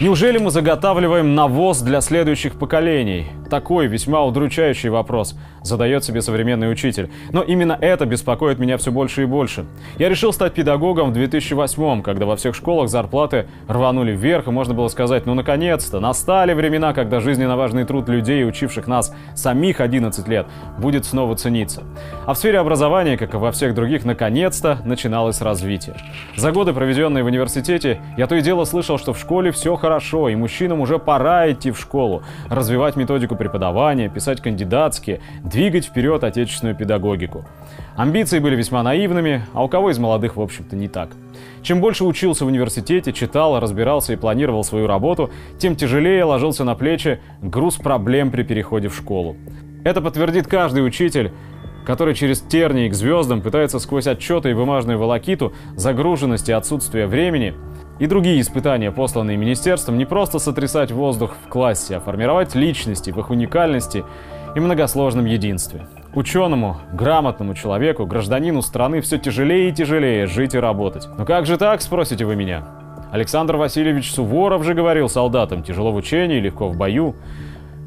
Неужели мы заготавливаем навоз для следующих поколений? Такой весьма удручающий вопрос задает себе современный учитель. Но именно это беспокоит меня все больше и больше. Я решил стать педагогом в 2008 когда во всех школах зарплаты рванули вверх, и можно было сказать, ну наконец-то, настали времена, когда жизненно важный труд людей, учивших нас самих 11 лет, будет снова цениться. А в сфере образования, как и во всех других, наконец-то начиналось развитие. За годы, проведенные в университете, я то и дело слышал, что в школе все хорошо и мужчинам уже пора идти в школу, развивать методику преподавания, писать кандидатские, двигать вперед отечественную педагогику. Амбиции были весьма наивными, а у кого из молодых, в общем-то, не так. Чем больше учился в университете, читал, разбирался и планировал свою работу, тем тяжелее ложился на плечи груз проблем при переходе в школу. Это подтвердит каждый учитель, который через тернии к звездам пытается сквозь отчеты и бумажную волокиту, загруженность и отсутствие времени и другие испытания, посланные министерством, не просто сотрясать воздух в классе, а формировать личности в их уникальности и многосложном единстве. Ученому, грамотному человеку, гражданину страны все тяжелее и тяжелее жить и работать. Но как же так, спросите вы меня? Александр Васильевич Суворов же говорил солдатам, тяжело в учении, легко в бою.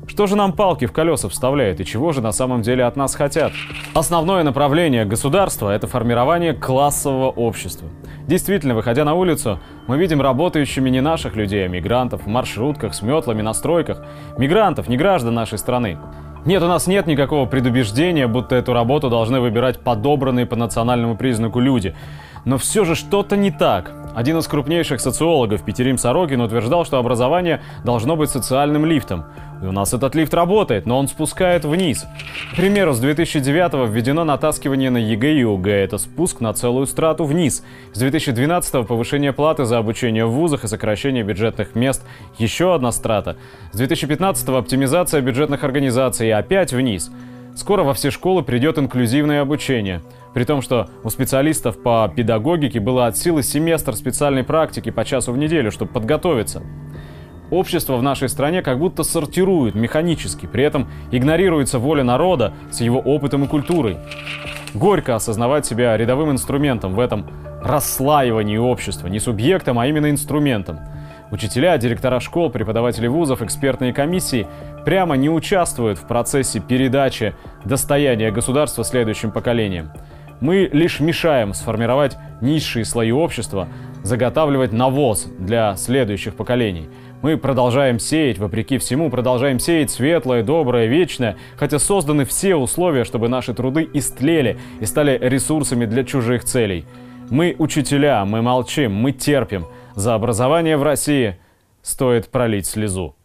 Что же нам палки в колеса вставляют и чего же на самом деле от нас хотят? Основное направление государства – это формирование классового общества. Действительно, выходя на улицу, мы видим работающими не наших людей, а мигрантов в маршрутках, с метлами, на стройках. Мигрантов, не граждан нашей страны. Нет, у нас нет никакого предубеждения, будто эту работу должны выбирать подобранные по национальному признаку люди. Но все же что-то не так. Один из крупнейших социологов, Петерим Сорокин, утверждал, что образование должно быть социальным лифтом. И у нас этот лифт работает, но он спускает вниз. К примеру, с 2009 введено натаскивание на ЕГЭ и ОГЭ. Это спуск на целую страту вниз. С 2012 повышение платы за обучение в вузах и сокращение бюджетных мест. Еще одна страта. С 2015 оптимизация бюджетных организаций опять вниз. Скоро во все школы придет инклюзивное обучение. При том, что у специалистов по педагогике было от силы семестр специальной практики по часу в неделю, чтобы подготовиться. Общество в нашей стране как будто сортирует механически, при этом игнорируется воля народа с его опытом и культурой. Горько осознавать себя рядовым инструментом в этом расслаивании общества, не субъектом, а именно инструментом. Учителя, директора школ, преподаватели вузов, экспертные комиссии прямо не участвуют в процессе передачи достояния государства следующим поколениям. Мы лишь мешаем сформировать низшие слои общества, заготавливать навоз для следующих поколений. Мы продолжаем сеять, вопреки всему, продолжаем сеять светлое, доброе, вечное, хотя созданы все условия, чтобы наши труды истлели и стали ресурсами для чужих целей. Мы учителя, мы молчим, мы терпим. За образование в России стоит пролить слезу.